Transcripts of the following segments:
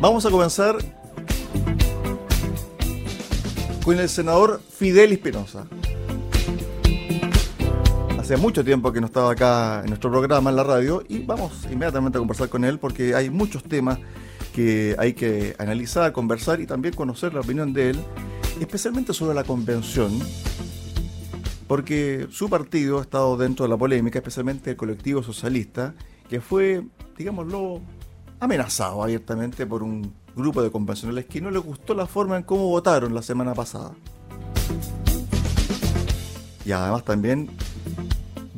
Vamos a comenzar con el senador Fidel Espinosa. Hace mucho tiempo que no estaba acá en nuestro programa en la radio y vamos inmediatamente a conversar con él porque hay muchos temas que hay que analizar, conversar y también conocer la opinión de él, especialmente sobre la convención, porque su partido ha estado dentro de la polémica, especialmente el colectivo socialista, que fue, digámoslo, amenazado abiertamente por un grupo de convencionales que no les gustó la forma en cómo votaron la semana pasada. Y además también,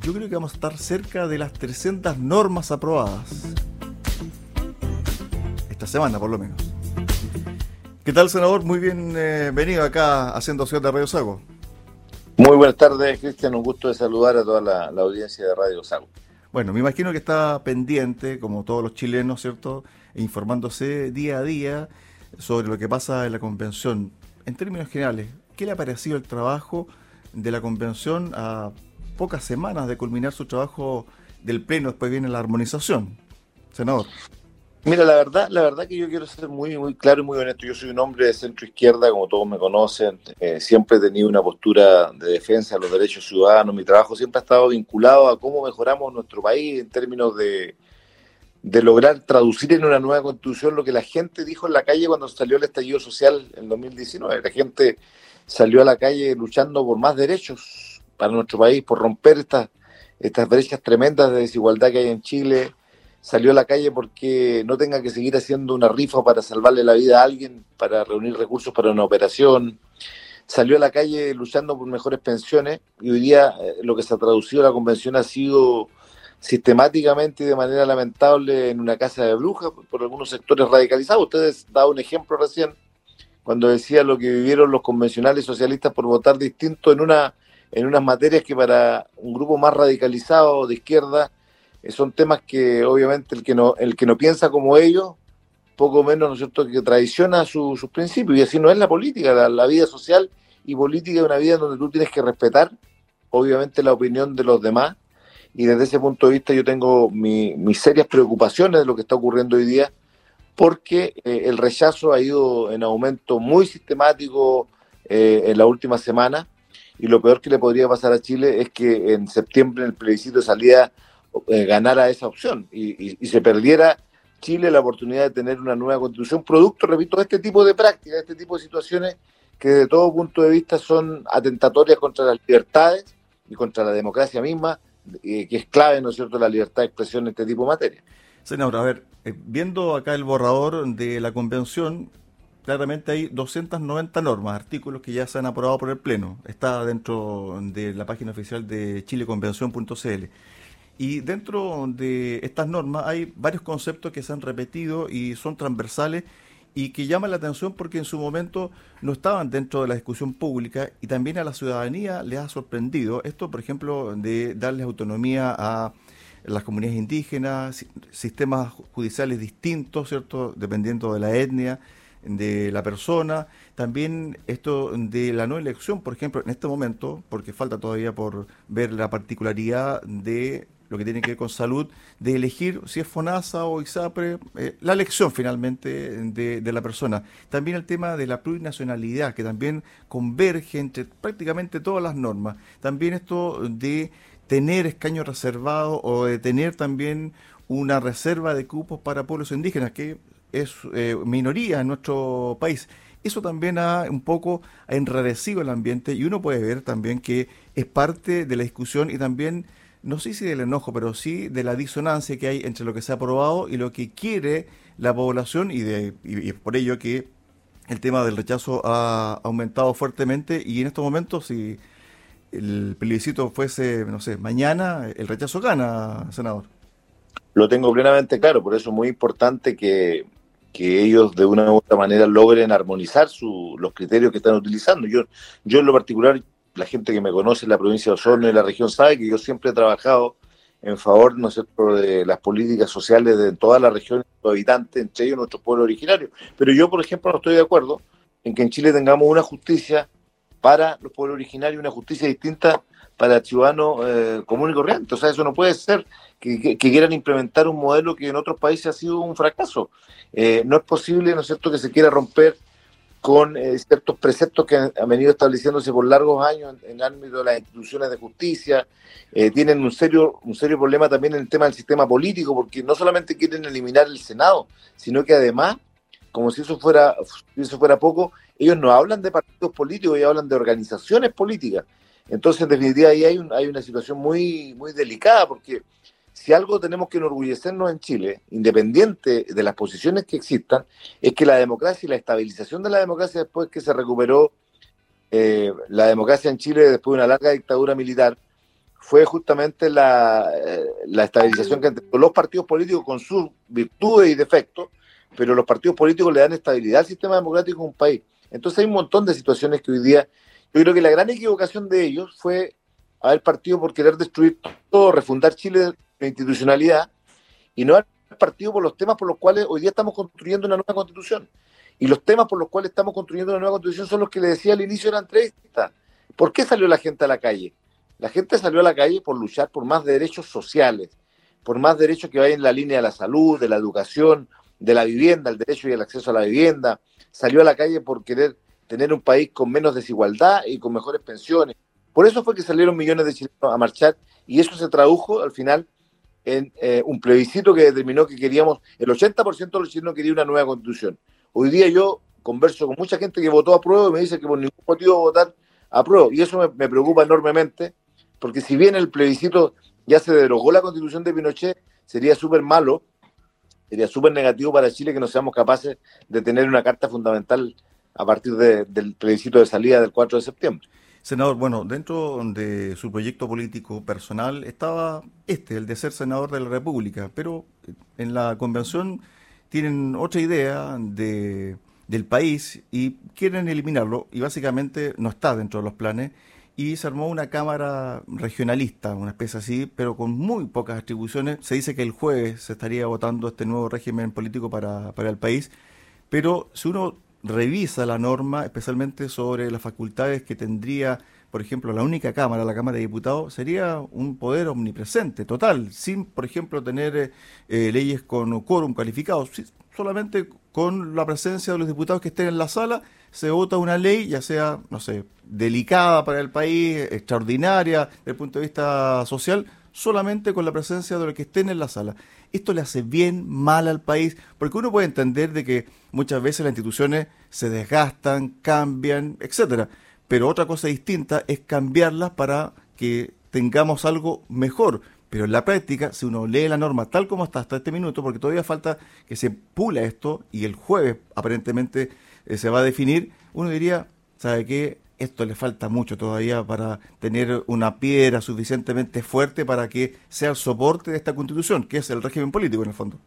yo creo que vamos a estar cerca de las 300 normas aprobadas. Esta semana, por lo menos. ¿Qué tal, senador? Muy bienvenido acá haciendo Ciudad de Radio Sago. Muy buenas tardes, Cristian. Un gusto de saludar a toda la audiencia de Radio Sago. Bueno, me imagino que está pendiente, como todos los chilenos, ¿cierto? Informándose día a día sobre lo que pasa en la convención. En términos generales, ¿qué le ha parecido el trabajo de la convención a pocas semanas de culminar su trabajo del pleno? Después viene la armonización. Senador. Mira, la verdad, la verdad que yo quiero ser muy, muy claro y muy honesto. Yo soy un hombre de centro izquierda, como todos me conocen. Eh, siempre he tenido una postura de defensa de los derechos ciudadanos. Mi trabajo siempre ha estado vinculado a cómo mejoramos nuestro país en términos de, de lograr traducir en una nueva constitución lo que la gente dijo en la calle cuando salió el estallido social en 2019. La gente salió a la calle luchando por más derechos para nuestro país, por romper estas, estas brechas tremendas de desigualdad que hay en Chile salió a la calle porque no tenga que seguir haciendo una rifa para salvarle la vida a alguien, para reunir recursos para una operación. Salió a la calle luchando por mejores pensiones y hoy día eh, lo que se ha traducido a la convención ha sido sistemáticamente y de manera lamentable en una casa de brujas por algunos sectores radicalizados. Ustedes dado un ejemplo recién cuando decía lo que vivieron los convencionales socialistas por votar distinto en una en unas materias que para un grupo más radicalizado de izquierda son temas que obviamente el que no, el que no piensa como ellos, poco menos, ¿no es cierto?, que traiciona sus principios. Y así no es la política, la, vida social y política es una vida donde tú tienes que respetar, obviamente, la opinión de los demás. Y desde ese punto de vista yo tengo mis serias preocupaciones de lo que está ocurriendo hoy día, porque eh, el rechazo ha ido en aumento muy sistemático eh, en la última semana. Y lo peor que le podría pasar a Chile es que en septiembre en el plebiscito de salida eh, ganara esa opción y, se perdiera Chile la oportunidad de tener una nueva constitución, producto, repito, de este tipo de prácticas, de este tipo de situaciones que de todo punto de vista son atentatorias contra las libertades y contra la democracia misma, eh, que es clave, ¿no es cierto?, la libertad de expresión en este tipo de materia. Senador, a ver, eh, viendo acá el borrador de la convención, claramente hay 290 normas, artículos que ya se han aprobado por el Pleno. Está dentro de la página oficial de chileconvención.cl. Y dentro de estas normas hay varios conceptos que se han repetido y son transversales y que llaman la atención porque en su momento no estaban dentro de la discusión pública y también a la ciudadanía le ha sorprendido esto, por ejemplo, de darles autonomía a las comunidades indígenas, sistemas judiciales distintos, ¿cierto? Dependiendo de la etnia de la persona, también esto de la no elección, por ejemplo, en este momento, porque falta todavía por ver la particularidad de lo que tiene que ver con salud, de elegir si es FONASA o ISAPRE, eh, la elección finalmente de, la persona. También el tema de la plurinacionalidad, que también converge entre prácticamente todas las normas. También esto de tener escaños reservados o de tener también una reserva de cupos para pueblos indígenas, que es eh, minoría en nuestro país. Eso también ha un poco enrarecido el ambiente y uno puede ver también que es parte de la discusión y también no sé si del enojo, pero sí de la disonancia que hay entre lo que se ha aprobado y lo que quiere la población y, de, y, por ello que el tema del rechazo ha aumentado fuertemente y en estos momentos si el plebiscito fuese, no sé, mañana, el rechazo gana, senador. Lo tengo plenamente claro, por eso es muy importante que, que ellos de una u otra manera logren armonizar su, los criterios que están utilizando. Yo, yo en lo particular la gente que me conoce en la provincia de Osorno y la región sabe que yo siempre he trabajado en favor ¿no de las políticas sociales de toda la región, los habitantes, entre ellos nuestro pueblo originario. Pero yo, por ejemplo, no estoy de acuerdo en que en Chile tengamos una justicia para los pueblos originarios, una justicia distinta para el eh, común y corriente. O sea, eso no puede ser que, quieran implementar un modelo que en otros países ha sido un fracaso. Eh, no es posible, ¿no es cierto?, que se quiera romper con eh, ciertos preceptos que han, venido estableciéndose por largos años en, el ámbito de las instituciones de justicia. tienen un serio, un serio problema también en el tema del sistema político, porque no solamente quieren eliminar el Senado, sino que además, como si eso fuera, si eso fuera poco, ellos no hablan de partidos políticos, ellos hablan de organizaciones políticas. Entonces, en definitiva, ahí hay, hay una situación muy, muy delicada, porque si algo tenemos que enorgullecernos en Chile, independiente de las posiciones que existan, es que la democracia y la estabilización de la democracia después que se recuperó eh, la democracia en Chile después de una larga dictadura militar, fue justamente la, eh, la estabilización que los partidos políticos con sus virtudes y defectos, pero los partidos políticos le dan estabilidad al sistema democrático en un país. Entonces hay un montón de situaciones que hoy día yo creo que la gran equivocación de ellos fue haber partido por querer destruir todo, refundar Chile la institucionalidad y no haber partido por los temas por los cuales hoy día estamos construyendo una nueva constitución. Y los temas por los cuales estamos construyendo una nueva constitución son los que le decía al inicio de la entrevista. ¿Por qué salió la gente a la calle? La gente salió a la calle por luchar por más derechos sociales, por más derechos que vayan en la línea de la salud, de la educación, de la vivienda, el derecho y el acceso a la vivienda. Salió a la calle por querer tener un país con menos desigualdad y con mejores pensiones. Por eso fue que salieron millones de chilenos a marchar y eso se tradujo al final en eh, un plebiscito que determinó que queríamos, el 80% de los chilenos quería una nueva constitución. Hoy día yo converso con mucha gente que votó a prueba y me dice que por ningún motivo votar a prueba. Y eso me, me preocupa enormemente, porque si bien el plebiscito ya se derogó la constitución de Pinochet, sería súper malo, sería súper negativo para Chile que no seamos capaces de tener una carta fundamental a partir del plebiscito de salida del 4 de septiembre. Senador, bueno, dentro de su proyecto político personal estaba este, el de ser senador de la República, pero en la convención tienen otra idea de, del país y quieren eliminarlo y básicamente no está dentro de los planes y se armó una cámara regionalista, una especie así, pero con muy pocas atribuciones. Se dice que el jueves se estaría votando este nuevo régimen político para, para el país, pero si uno revisa la norma, especialmente sobre las facultades que tendría, por ejemplo, la única Cámara, la Cámara de Diputados, sería un poder omnipresente, total, sin, por ejemplo, tener eh, leyes con quórum calificado, solamente con la presencia de los diputados que estén en la sala, se vota una ley, ya sea, no sé, delicada para el país, extraordinaria desde el punto de vista social, solamente con la presencia de los que estén en la sala. Esto le hace bien mal al país, porque uno puede entender de que muchas veces las instituciones se desgastan, cambian, etcétera. Pero otra cosa distinta es cambiarlas para que tengamos algo mejor. Pero en la práctica, si uno lee la norma tal como está hasta este minuto, porque todavía falta que se pula esto y el jueves aparentemente eh, se va a definir, uno diría, ¿sabe qué? Esto le falta mucho todavía para tener una piedra suficientemente fuerte para que sea el soporte de esta constitución, que es el régimen político en el fondo.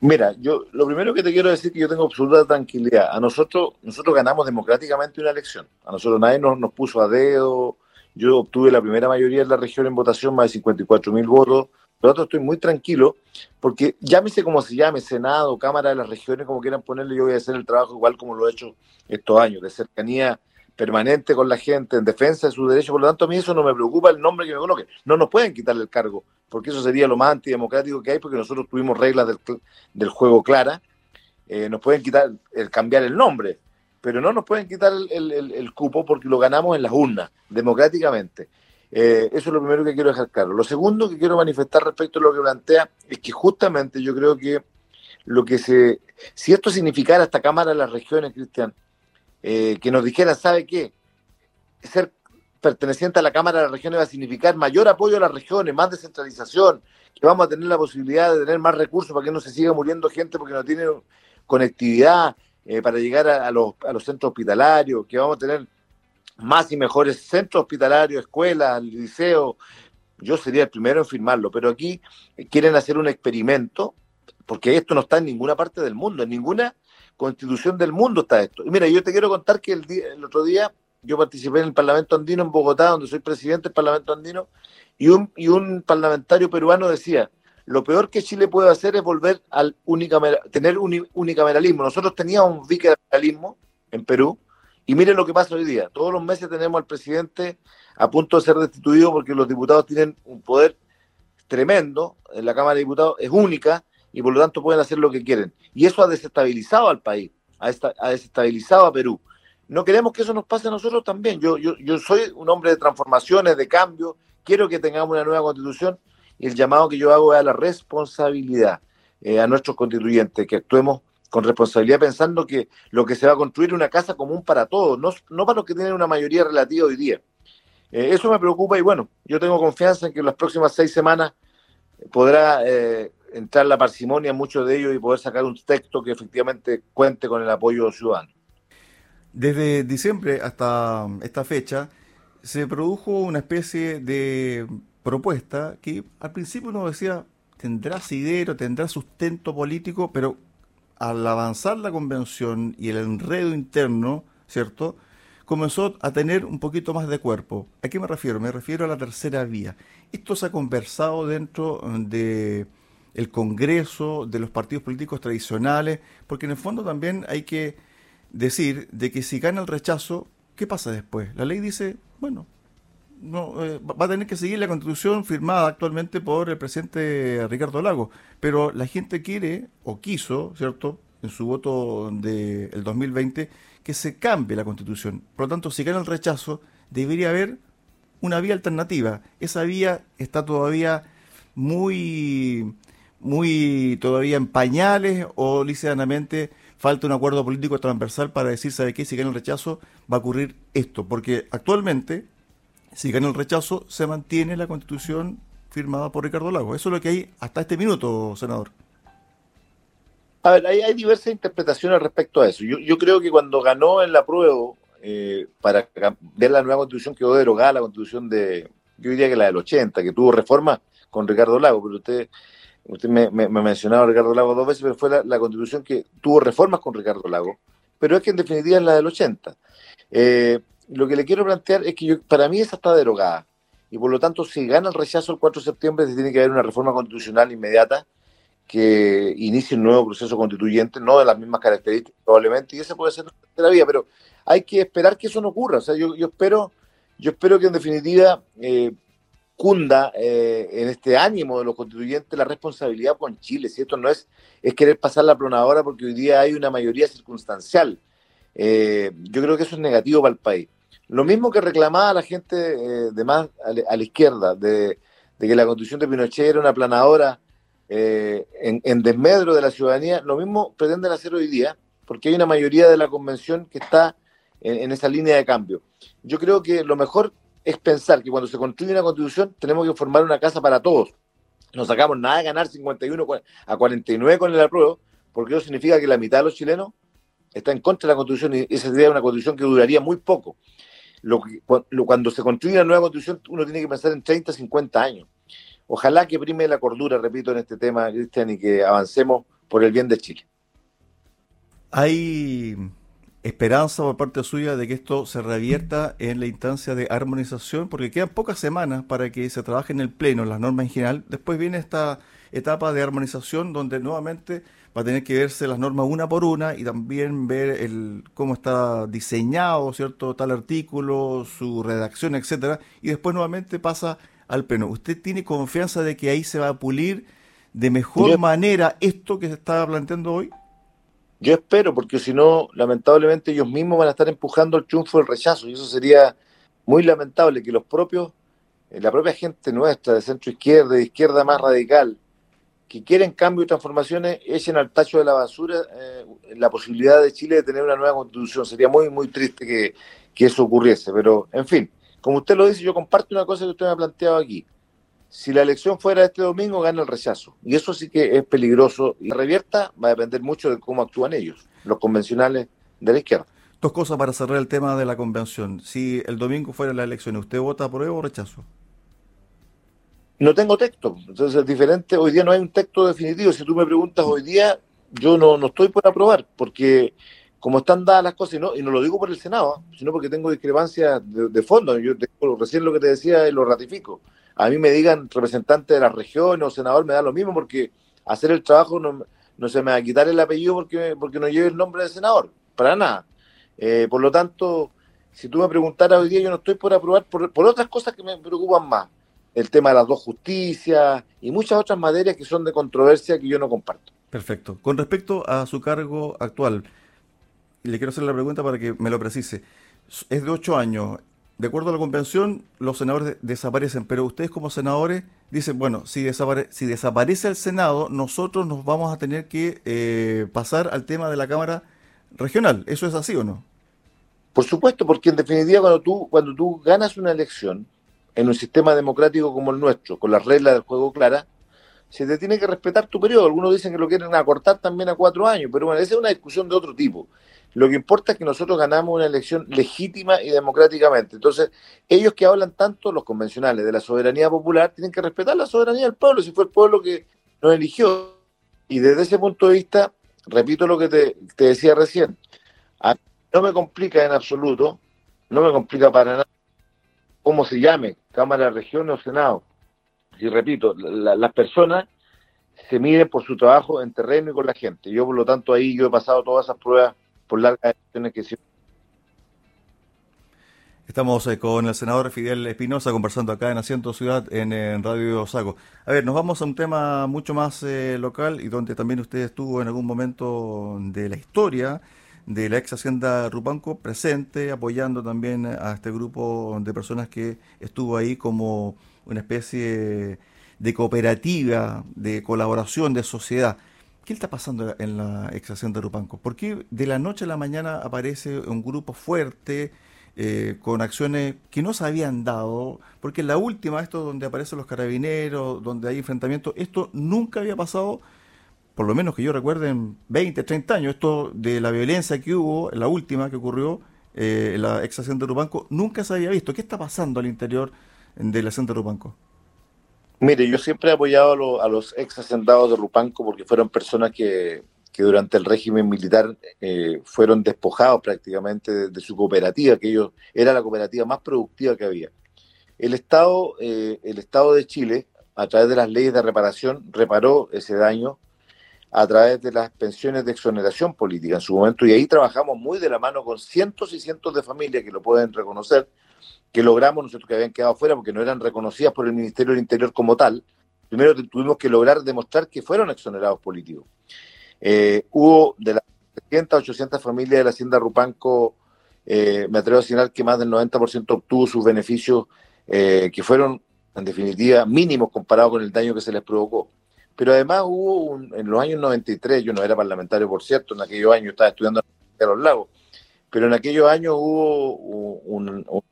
Mira, yo lo primero que te quiero decir es que yo tengo absoluta tranquilidad. A nosotros, nosotros ganamos democráticamente una elección. A nosotros nadie nos, nos puso a dedo. Yo obtuve la primera mayoría de la región en votación, más de 54 mil votos. Por lo tanto, estoy muy tranquilo porque llámese como se llame, Senado, Cámara de las Regiones, como quieran ponerle, yo voy a hacer el trabajo igual como lo he hecho estos años, de cercanía permanente con la gente en defensa de sus derechos. Por lo tanto, a mí eso no me preocupa el nombre que me coloque. No nos pueden quitarle el cargo, porque eso sería lo más antidemocrático que hay, porque nosotros tuvimos reglas del, juego claras. Eh, nos pueden quitar el cambiar el nombre, pero no nos pueden quitar el, cupo porque lo ganamos en las urnas, democráticamente. Eh, eso es lo primero que quiero dejar claro. Lo segundo que quiero manifestar respecto a lo que plantea es que justamente yo creo que lo que se, si esto significara esta Cámara de las Regiones, Cristian, eh, que nos dijera, ¿sabe qué? Ser perteneciente a la Cámara de las Regiones va a significar mayor apoyo a las regiones, más descentralización, que vamos a tener la posibilidad de tener más recursos para que no se siga muriendo gente porque no tiene conectividad eh, para llegar a, los, a los centros hospitalarios, que vamos a tener más y mejores centros hospitalarios, escuelas, liceos. Yo sería el primero en firmarlo, pero aquí quieren hacer un experimento, porque esto no está en ninguna parte del mundo, en ninguna constitución del mundo está esto. Y mira, yo te quiero contar que el, el otro día yo participé en el Parlamento Andino en Bogotá, donde soy presidente del Parlamento Andino, y un, y un parlamentario peruano decía, lo peor que Chile puede hacer es volver al unicameral, tener un unicameralismo. Nosotros teníamos un bicameralismo en Perú Y miren lo que pasa hoy día. Todos los meses tenemos al presidente a punto de ser destituido porque los diputados tienen un poder tremendo, en la Cámara de Diputados es única y por lo tanto pueden hacer lo que quieren. Y eso ha desestabilizado al país, ha, desestabilizado a Perú. No queremos que eso nos pase a nosotros también. Yo, yo, yo soy un hombre de transformaciones, de cambio, quiero que tengamos una nueva constitución y el llamado que yo hago es a la responsabilidad, eh, a nuestros constituyentes, que actuemos con responsabilidad pensando que lo que se va a construir es una casa común para todos, no, no para los que tienen una mayoría relativa hoy día. Eh, eso me preocupa y bueno, yo tengo confianza en que en las próximas seis semanas podrá eh, entrar la parsimonia en muchos de ellos y poder sacar un texto que efectivamente cuente con el apoyo ciudadano. Desde diciembre hasta esta fecha se produjo una especie de propuesta que al principio uno decía tendrá asidero, tendrá sustento político, pero al avanzar la convención y el enredo interno, ¿cierto? comenzó a tener un poquito más de cuerpo. ¿A qué me refiero? Me refiero a la tercera vía. Esto se ha conversado dentro de el Congreso, de los partidos políticos tradicionales, porque en el fondo también hay que decir de que si gana el rechazo, ¿qué pasa después? La ley dice, bueno, no, eh, va a tener que seguir la constitución firmada actualmente por el presidente Ricardo Lago, pero la gente quiere o quiso, ¿cierto?, en su voto del 2020, que se cambie la constitución. Por lo tanto, si gana el rechazo, debería haber una vía alternativa. Esa vía está todavía muy, muy todavía en pañales o liceanamente falta un acuerdo político transversal para decir, ¿sabe qué? Si gana el rechazo, va a ocurrir esto. Porque actualmente, si gana el rechazo, se mantiene la constitución firmada por Ricardo Lago. Eso es lo que hay hasta este minuto, senador. A ver, hay, diversas interpretaciones respecto a eso. Yo, creo que cuando ganó en la prueba eh, para ver la nueva constitución quedó derogada la constitución de, yo diría que la del 80, que tuvo reforma con Ricardo Lago, pero usted, usted me, me, mencionaba a Ricardo Lago dos veces, pero fue la, constitución que tuvo reformas con Ricardo Lago, pero es que en definitiva es la del 80. Eh, lo que le quiero plantear es que yo, para mí esa está derogada, y por lo tanto si gana el rechazo el 4 de septiembre tiene que haber una reforma constitucional inmediata que inicie un nuevo proceso constituyente, no de las mismas características probablemente, y ese puede ser la vía, pero hay que esperar que eso no ocurra. O sea, yo, yo espero, yo espero que en definitiva eh, cunda eh, en este ánimo de los constituyentes la responsabilidad con Chile. Si esto no es, es querer pasar la plonadora porque hoy día hay una mayoría circunstancial. Eh, yo creo que eso es negativo para el país. Lo mismo que reclamaba la gente de más a la, izquierda, de, que la constitución de Pinochet era una planadora eh, en, desmedro de la ciudadanía, lo mismo pretenden hacer hoy día, porque hay una mayoría de la convención que está en, esa línea de cambio. Yo creo que lo mejor es pensar que cuando se construye una constitución tenemos que formar una casa para todos. No sacamos nada de ganar 51 a 49 con el apruebo, porque eso significa que la mitad de los chilenos está en contra de la constitución y esa sería una constitución que duraría muy poco. Lo cuando se construye una nueva constitución uno tiene que pensar en 30, 50 años. Ojalá que prime la cordura, repito, en este tema, Cristian, y que avancemos por el bien de Chile. Hay esperanza por parte suya de que esto se revierta en la instancia de armonización, porque quedan pocas semanas para que se trabaje en el Pleno, en las normas en general. Después viene esta etapa de armonización donde nuevamente va a tener que verse las normas una por una y también ver el, cómo está diseñado, ¿cierto? Tal artículo, su redacción, etcétera, y después nuevamente pasa al Pleno. ¿Usted tiene confianza de que ahí se va a pulir de mejor manera esto que se está planteando hoy? Yo espero, porque si no, lamentablemente ellos mismos van a estar empujando el triunfo del rechazo, y eso sería muy lamentable que los propios, eh, la propia gente nuestra, de centro izquierda, de izquierda más radical, que quieren cambio y transformaciones, echen al tacho de la basura eh, la posibilidad de Chile de tener una nueva constitución. Sería muy, muy triste que, que eso ocurriese, pero en fin, como usted lo dice, yo comparto una cosa que usted me ha planteado aquí. Si la elección fuera este domingo, gana el rechazo. Y eso sí que es peligroso. Y la revierta va a depender mucho de cómo actúan ellos, los convencionales de la izquierda. Dos cosas para cerrar el tema de la convención. Si el domingo fuera la elección, ¿usted vota por o rechazo? No tengo texto. Entonces es diferente. Hoy día no hay un texto definitivo. Si tú me preguntas hoy día, yo no, no estoy por aprobar, porque como están dadas las cosas, y no, y no lo digo por el Senado, sino porque tengo discrepancias de, fondo. Yo recién lo que te decía y lo ratifico. A mí me digan representante de la región o senador, me da lo mismo porque hacer el trabajo no, se me va a quitar el apellido porque, porque no lleve el nombre de senador, para nada. Eh, por lo tanto, si tú me preguntaras hoy día, yo no estoy por aprobar por, por otras cosas que me preocupan más. El tema de las dos justicias y muchas otras materias que son de controversia que yo no comparto. Perfecto. Con respecto a su cargo actual, le quiero hacer la pregunta para que me lo precise. Es de ocho años. De acuerdo a la convención, los senadores desaparecen, pero ustedes como senadores dicen, bueno, si, desapare si desaparece el Senado, nosotros nos vamos a tener que eh, pasar al tema de la Cámara Regional. ¿Eso es así o no? Por supuesto, porque en definitiva cuando tú, cuando tú ganas una elección en un sistema democrático como el nuestro, con las reglas del juego claras, se te tiene que respetar tu periodo. Algunos dicen que lo quieren acortar también a cuatro años, pero bueno, esa es una discusión de otro tipo. Lo que importa es que nosotros ganamos una elección legítima y democráticamente. Entonces, ellos que hablan tanto, los convencionales, de la soberanía popular, tienen que respetar la soberanía del pueblo, si fue el pueblo que nos eligió. Y desde ese punto de vista, repito lo que te, decía recién, no me complica en absoluto, no me complica para nada cómo se llame, Cámara, Región o Senado. Y repito, las personas se miden por su trabajo en terreno y con la gente. Yo, por lo tanto, ahí yo he pasado todas esas pruebas por largas que Estamos eh, con el senador Fidel Espinosa conversando acá en Asiento Ciudad en, Radio Sago. A ver, nos vamos a un tema mucho más eh, local y donde también usted estuvo en algún momento de la historia de la ex Hacienda Rupanco presente, apoyando también a este grupo de personas que estuvo ahí como una especie de cooperativa, de colaboración, de sociedad. ¿Qué está pasando en la extracción de Rupanco? ¿Por qué de la noche a la mañana aparece un grupo fuerte eh, con acciones que no se habían dado? Porque la última, esto donde aparecen los carabineros, donde hay enfrentamientos, esto nunca había pasado, por lo menos que yo recuerde, en 20, 30 años. Esto de la violencia que hubo, la última que ocurrió eh, en la extracción de Rupanco, nunca se había visto. ¿Qué está pasando al interior de la extracción de Rupanco? Mire, yo siempre he apoyado a, los ex hacendados de Rupanco porque fueron personas que, durante el régimen militar eh, fueron despojados prácticamente de, su cooperativa, que ellos era la cooperativa más productiva que había. El Estado, eh, el Estado de Chile, a través de las leyes de reparación, reparó ese daño a través de las pensiones de exoneración política en su momento, y ahí trabajamos muy de la mano con cientos y cientos de familias que lo pueden reconocer, que logramos nosotros que habían quedado fuera porque no eran reconocidas por el Ministerio del Interior como tal, primero tuvimos que lograr demostrar que fueron exonerados políticos. Eh, hubo de las 700 800 familias de la Hacienda Rupanco, eh, me atrevo a señalar que más del 90% obtuvo sus beneficios eh, que fueron, en definitiva, mínimos comparados con el daño que se les provocó. Pero además hubo, en los años 93, yo no era parlamentario, por cierto, en aquellos años estaba estudiando en los lagos, pero en aquellos años hubo un un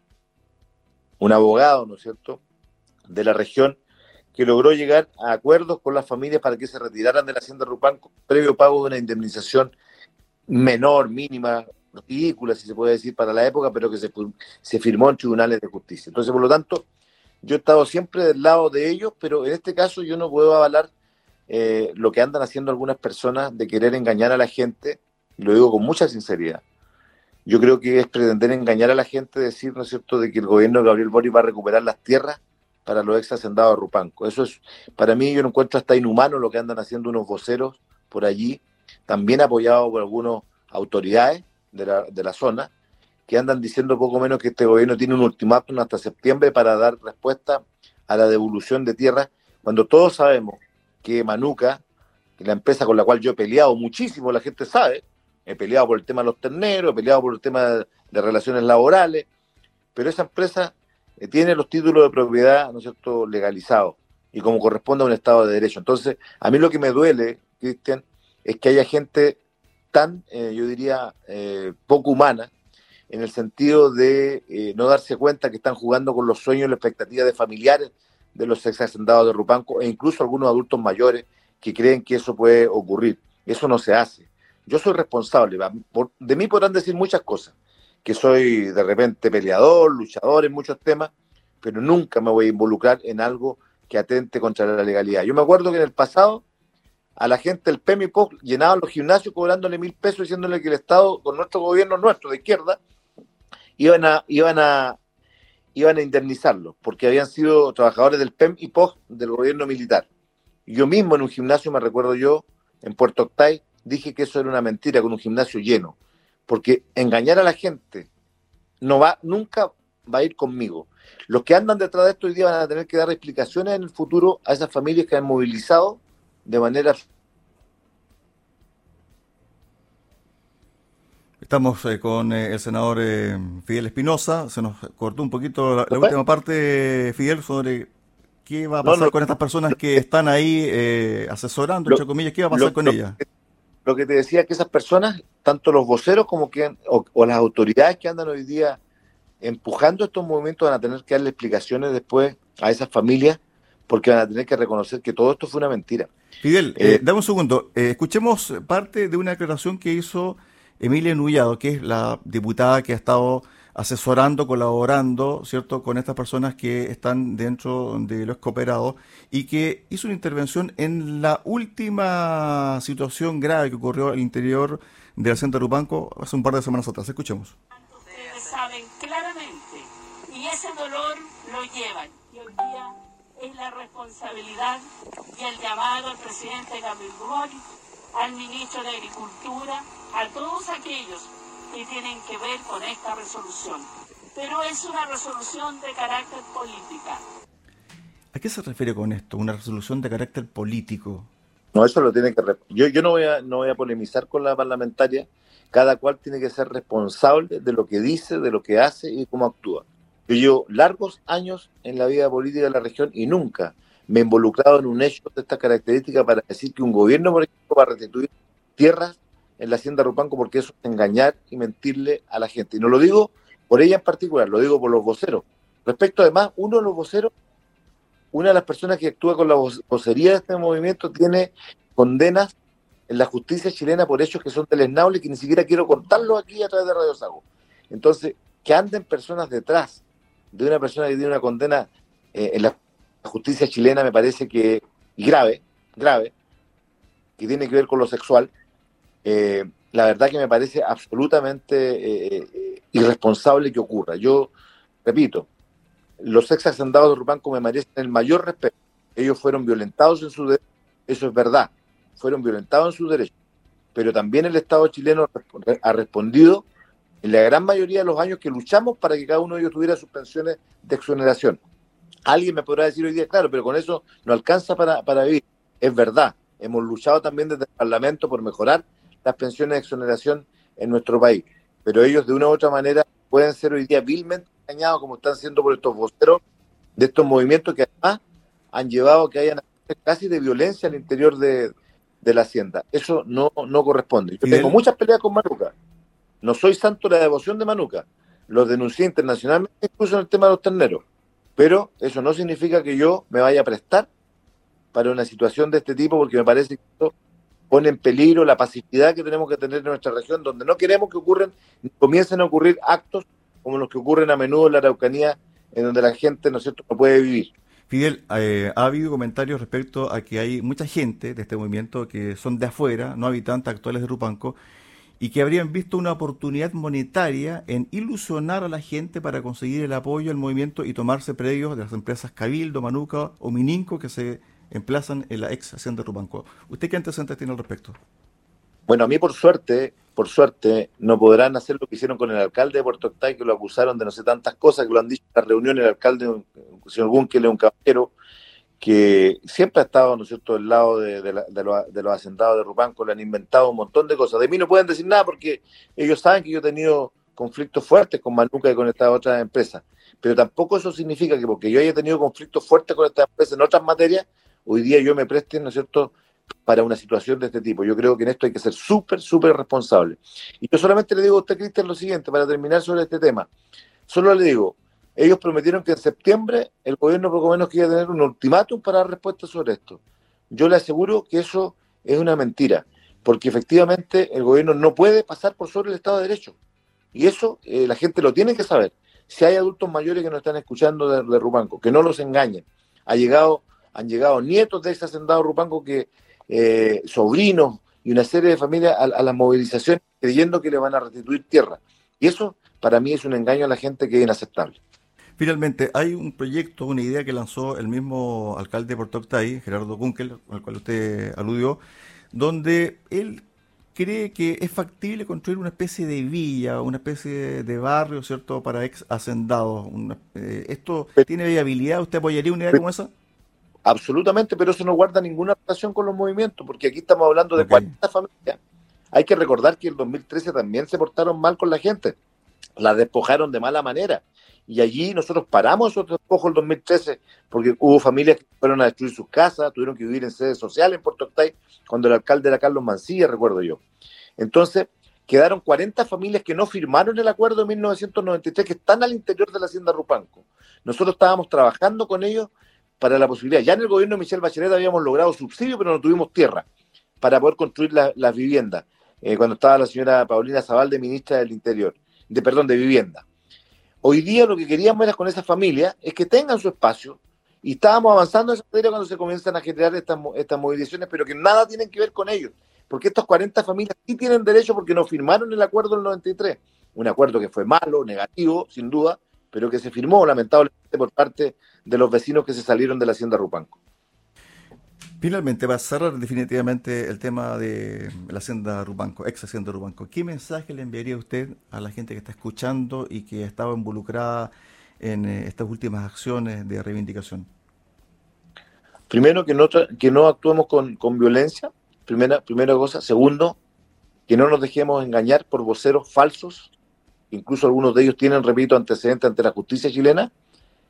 abogado, ¿no es cierto?, de la región que logró llegar a acuerdos con las familias para que se retiraran de la hacienda Rupanco previo pago de una indemnización menor, mínima, ridícula, si se puede decir, para la época, pero que se, se firmó en tribunales de justicia. Entonces, por lo tanto, yo he estado siempre del lado de ellos, pero en este caso yo no puedo avalar eh, lo que andan haciendo algunas personas de querer engañar a la gente, y lo digo con mucha sinceridad, yo creo que es pretender engañar a la gente, decir, ¿no es cierto?, de que el gobierno de Gabriel Boric va a recuperar las tierras para los ex hacendados de Rupanco. Eso es, para mí, yo no encuentro hasta inhumano lo que andan haciendo unos voceros por allí, también apoyados por algunas autoridades de la, de la zona, que andan diciendo poco menos que este gobierno tiene un ultimátum hasta septiembre para dar respuesta a la devolución de tierras, cuando todos sabemos que Manuca, la empresa con la cual yo he peleado muchísimo, la gente sabe, he peleado por el tema de los terneros, he peleado por el tema de relaciones laborales, pero esa empresa eh, tiene los títulos de propiedad, ¿no cierto?, legalizados y como corresponde a un Estado de Derecho. Entonces, a mí lo que me duele, Cristian, es que haya gente tan, eh, yo diría, eh, poco humana, en el sentido de no darse cuenta que están jugando con los sueños y las expectativas de familiares de los ex hacendados de Rupanco e incluso algunos adultos mayores que creen que eso puede ocurrir. Eso no se hace. Yo soy responsable, de mí podrán decir muchas cosas, que soy de repente peleador, luchador en muchos temas, pero nunca me voy a involucrar en algo que atente contra la legalidad. Yo me acuerdo que en el pasado a la gente del PEMIPOC llenaban los gimnasios cobrándole mil pesos diciéndole que el Estado, con nuestro gobierno nuestro de izquierda, iban a, iban a, iban a indemnizarlos, porque habían sido trabajadores del PEM y POG del gobierno militar. Yo mismo en un gimnasio, me recuerdo yo, en Puerto Octay, dije que eso era una mentira con un gimnasio lleno, porque engañar a la gente no va, nunca va a ir conmigo. Los que andan detrás de esto hoy día van a tener que dar explicaciones en el futuro a esas familias que han movilizado de manera Estamos eh, con eh, el senador eh, Fidel Espinosa. Se nos cortó un poquito la, última parte, Fidel, sobre qué va a pasar con estas personas que están ahí asesorando, entre comillas, qué va a pasar con ellas. Lo que te decía que esas personas, tanto los voceros como que o, las autoridades que andan hoy día empujando estos movimientos van a tener que darle explicaciones después a esas familias porque van a tener que reconocer que todo esto fue una mentira. Fidel, dame un segundo. escuchemos parte de una declaración que hizo Emilia Nullado, que es la diputada que ha estado asesorando, colaborando, ¿cierto?, con estas personas que están dentro de los cooperados y que hizo una intervención en la última situación grave que ocurrió al interior de la Centro Rupanco hace un par de semanas atrás. Escuchemos. Ustedes saben claramente y ese dolor lo llevan. Y hoy día es la responsabilidad y el llamado al presidente Gabriel Boric al ministro de Agricultura, a todos aquellos que tienen que ver con esta resolución. Pero es una resolución de carácter política. ¿A qué se refiere con esto? ¿Una resolución de carácter político? No, eso lo tiene que... Yo, yo no, voy a, no voy a polemizar con la parlamentaria. Cada cual tiene que ser responsable de lo que dice, de lo que hace y cómo actúa. Yo llevo largos años en la vida política de la región y nunca me he involucrado en un hecho de esta característica para decir que un gobierno, por ejemplo, va a restituir tierras en la hacienda Rupanco porque eso es engañar y mentirle a la gente. Y no lo digo por ella en particular, lo digo por los voceros. Respecto además, uno de los voceros, una de las personas que actúa con la vocería de este movimiento tiene condenas en la justicia chilena por hechos que son deleznables que ni siquiera quiero contarlo aquí a través de Radio Sago. Entonces, que anden personas detrás de una persona que tiene una condena eh, en la justicia chilena me parece que grave, grave, que tiene que ver con lo sexual, eh, la verdad que me parece absolutamente eh, eh, irresponsable que ocurra. Yo, repito, los ex hacendados de Rupanco me merecen el mayor respeto. Ellos fueron violentados en su derecho, eso es verdad, fueron violentados en su derecho. Pero también el Estado chileno ha respondido en la gran mayoría de los años que luchamos para que cada uno de ellos tuviera sus pensiones de exoneración. Alguien me podrá decir hoy día, claro, pero con eso no alcanza para, para vivir. Es verdad, hemos luchado también desde el Parlamento por mejorar las pensiones de exoneración en nuestro país, pero ellos de una u otra manera pueden ser hoy día vilmente engañados como están siendo por estos voceros de estos movimientos que además han llevado a que hayan casi de violencia al interior de, la hacienda. Eso no, no corresponde. Yo tengo muchas peleas con Manuca. No soy santo de la devoción de Manuca. Los denuncié internacionalmente, incluso en el tema de los terneros. Pero eso no significa que yo me vaya a prestar para una situación de este tipo, porque me parece que esto pone en peligro la pacificidad que tenemos que tener en nuestra región, donde no queremos que ocurran, comiencen a ocurrir actos como los que ocurren a menudo en la Araucanía, en donde la gente, ¿no es cierto?, no puede vivir. Fidel, eh, ha habido comentarios respecto a que hay mucha gente de este movimiento que son de afuera, no habitantes actuales de Rupanco, y que habrían visto una oportunidad monetaria en ilusionar a la gente para conseguir el apoyo al movimiento y tomarse predios de las empresas Cabildo, Manuca o Mininco que se emplazan en la ex de Rupanco. ¿Usted qué antecedentes tiene al respecto? Bueno, a mí por suerte, por suerte, no podrán hacer lo que hicieron con el alcalde de Puerto Octay, que lo acusaron de no sé tantas cosas, que lo han dicho en la reunión el alcalde, el señor Bunkel, un caballero, que siempre ha estado, ¿no es cierto?, del lado de, de, los, hacendados de Rupanco, le han inventado un montón de cosas. De mí no pueden decir nada porque ellos saben que yo he tenido conflictos fuertes con Manuca y con estas otras empresas. Pero tampoco eso significa que porque yo haya tenido conflictos fuertes con estas empresas en otras materias, hoy día yo me preste, ¿no es cierto?, para una situación de este tipo. Yo creo que en esto hay que ser súper, súper responsable. Y yo solamente le digo a usted, Cristian, lo siguiente, para terminar sobre este tema. Solo le digo, ellos prometieron que en septiembre el gobierno poco menos quería tener un ultimátum para dar respuesta sobre esto. Yo le aseguro que eso es una mentira, porque efectivamente el gobierno no puede pasar por sobre el Estado de Derecho. Y eso eh, la gente lo tiene que saber. Si hay adultos mayores que nos están escuchando de, de Rupanco, que no los engañen. Ha llegado, han llegado nietos de ese hacendado Rupanco que eh, sobrinos y una serie de familias a, a las movilizaciones creyendo que le van a restituir tierra. Y eso para mí es un engaño a la gente que es inaceptable. Finalmente, hay un proyecto, una idea que lanzó el mismo alcalde de Puerto Octay, Gerardo Kunkel, al cual usted aludió, donde él cree que es factible construir una especie de villa, una especie de barrio, ¿cierto?, para ex hacendados. Eh, ¿Esto tiene viabilidad? ¿Usted apoyaría una idea como esa? Absolutamente, pero eso no guarda ninguna relación con los movimientos, porque aquí estamos hablando de 40 familias. Hay que recordar que en el 2013 también se portaron mal con la gente, la despojaron de mala manera. Y allí nosotros paramos esos despojos en el 2013 porque hubo familias que fueron a destruir sus casas, tuvieron que vivir en sedes sociales en Puerto Octay, cuando el alcalde era Carlos Mancilla, recuerdo yo. Entonces, quedaron 40 familias que no firmaron el acuerdo de 1993, que están al interior de la hacienda Rupanco. Nosotros estábamos trabajando con ellos para la posibilidad. Ya en el gobierno de Michelle Bachelet habíamos logrado subsidio, pero no tuvimos tierra para poder construir las viviendas. Eh, cuando estaba la señora Paulina Zabal de ministra del Interior, de perdón, de vivienda. Hoy día lo que queríamos era con esa familia es que tengan su espacio y estábamos avanzando en esa materia cuando se comienzan a generar estas, estas movilizaciones, pero que nada tienen que ver con ellos, porque estas 40 familias sí tienen derecho porque no firmaron el acuerdo del 93, un acuerdo que fue malo, negativo, sin duda, pero que se firmó lamentablemente por parte de los vecinos que se salieron de la hacienda Rupanco. Finalmente, va a cerrar definitivamente el tema de la hacienda Rubanco, ex hacienda Rubanco. ¿Qué mensaje le enviaría usted a la gente que está escuchando y que ha estado involucrada en eh, estas últimas acciones de reivindicación? Primero, que no, que no actuemos con, con violencia, primera, primera cosa. Segundo, que no nos dejemos engañar por voceros falsos, incluso algunos de ellos tienen, repito, antecedentes ante la justicia chilena.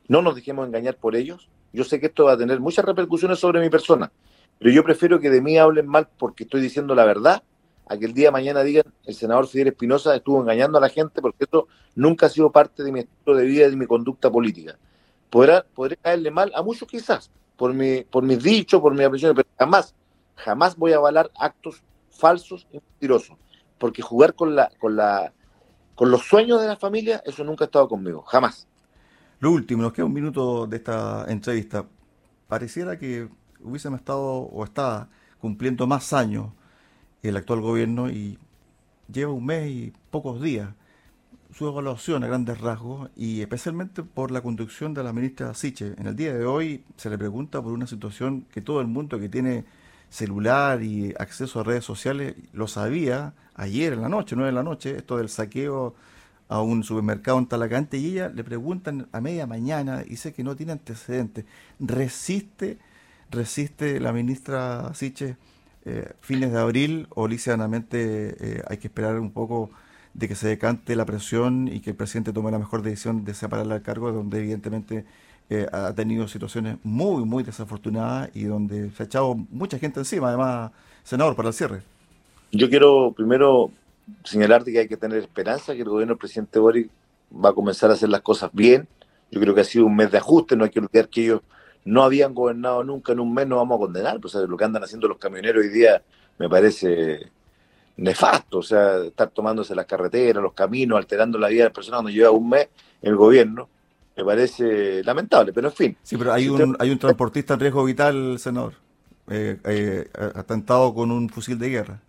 No nos dejemos engañar por ellos yo sé que esto va a tener muchas repercusiones sobre mi persona, pero yo prefiero que de mí hablen mal porque estoy diciendo la verdad, a que el día de mañana digan el senador Fidel Espinosa estuvo engañando a la gente porque esto nunca ha sido parte de mi estilo de vida y de mi conducta política. Podré caerle mal a muchos quizás, por, mi, por mis dichos, por mis apreciaciones, pero jamás, jamás voy a avalar actos falsos y mentirosos, porque jugar con, la, con, la, con los sueños de la familia, eso nunca ha estado conmigo, jamás. Lo último, nos queda un minuto de esta entrevista. Pareciera que hubiésemos estado o está cumpliendo más años el actual gobierno y lleva un mes y pocos días su evaluación a grandes rasgos y especialmente por la conducción de la ministra Siche. En el día de hoy se le pregunta por una situación que todo el mundo que tiene celular y acceso a redes sociales lo sabía ayer en la noche, no en la noche, esto del saqueo a un supermercado en Talacante y ella le preguntan a media mañana y sé que no tiene antecedentes. ¿Resiste, resiste la ministra Siche eh, fines de abril o lisianamente eh, hay que esperar un poco de que se decante la presión y que el presidente tome la mejor decisión de separarla del cargo, donde evidentemente eh, ha tenido situaciones muy, muy desafortunadas y donde se ha echado mucha gente encima, además, senador, para el cierre. Yo quiero primero señalarte que hay que tener esperanza, que el gobierno del presidente Boric va a comenzar a hacer las cosas bien. Yo creo que ha sido un mes de ajuste, no hay que olvidar que ellos no habían gobernado nunca en un mes, no vamos a condenar, pues lo que andan haciendo los camioneros hoy día me parece nefasto, o sea, estar tomándose las carreteras, los caminos, alterando la vida de las personas cuando lleva un mes el gobierno, me parece lamentable, pero en fin. Sí, pero hay, un, hay un transportista en riesgo vital, senador, eh, eh, atentado con un fusil de guerra.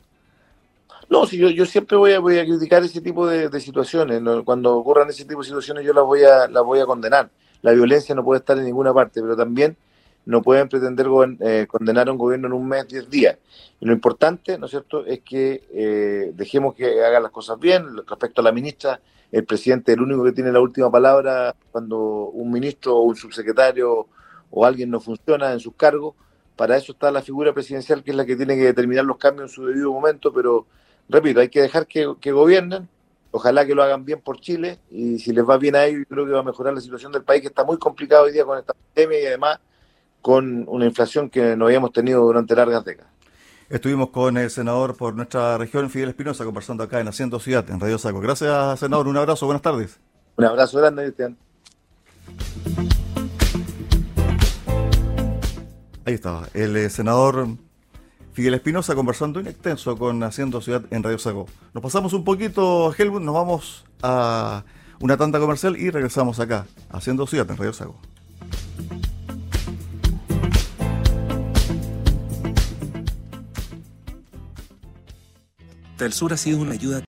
No, si yo, yo siempre voy a, voy a criticar ese tipo de, situaciones. Cuando ocurran ese tipo de situaciones yo las voy, a, las voy a condenar. La violencia no puede estar en ninguna parte, pero también no pueden pretender eh, condenar a un gobierno en un mes, diez días. Y lo importante, ¿no es cierto?, es que eh, dejemos que haga las cosas bien. Respecto a la ministra, el presidente es el único que tiene la última palabra cuando un ministro o un subsecretario o alguien no funciona en sus cargos. Para eso está la figura presidencial, que es la que tiene que determinar los cambios en su debido momento, pero repito, hay que dejar que, gobiernen, ojalá que lo hagan bien por Chile y si les va bien a ellos, creo que va a mejorar la situación del país, que está muy complicado hoy día con esta pandemia y además con una inflación que no habíamos tenido durante largas décadas. Estuvimos con el senador por nuestra región, Fidel Espinosa, conversando acá en Haciendo Ciudad, en Radio Saco. Gracias, senador. Un abrazo. Buenas tardes. Un abrazo grande, Cristian. Ahí estaba, el eh, senador Fidel Espinosa conversando en extenso con Haciendo Ciudad en Radio Sago. Nos pasamos un poquito, Helmut, nos vamos a una tanda comercial y regresamos acá, Haciendo Ciudad en Radio Sago. Sur ha sido una ayuda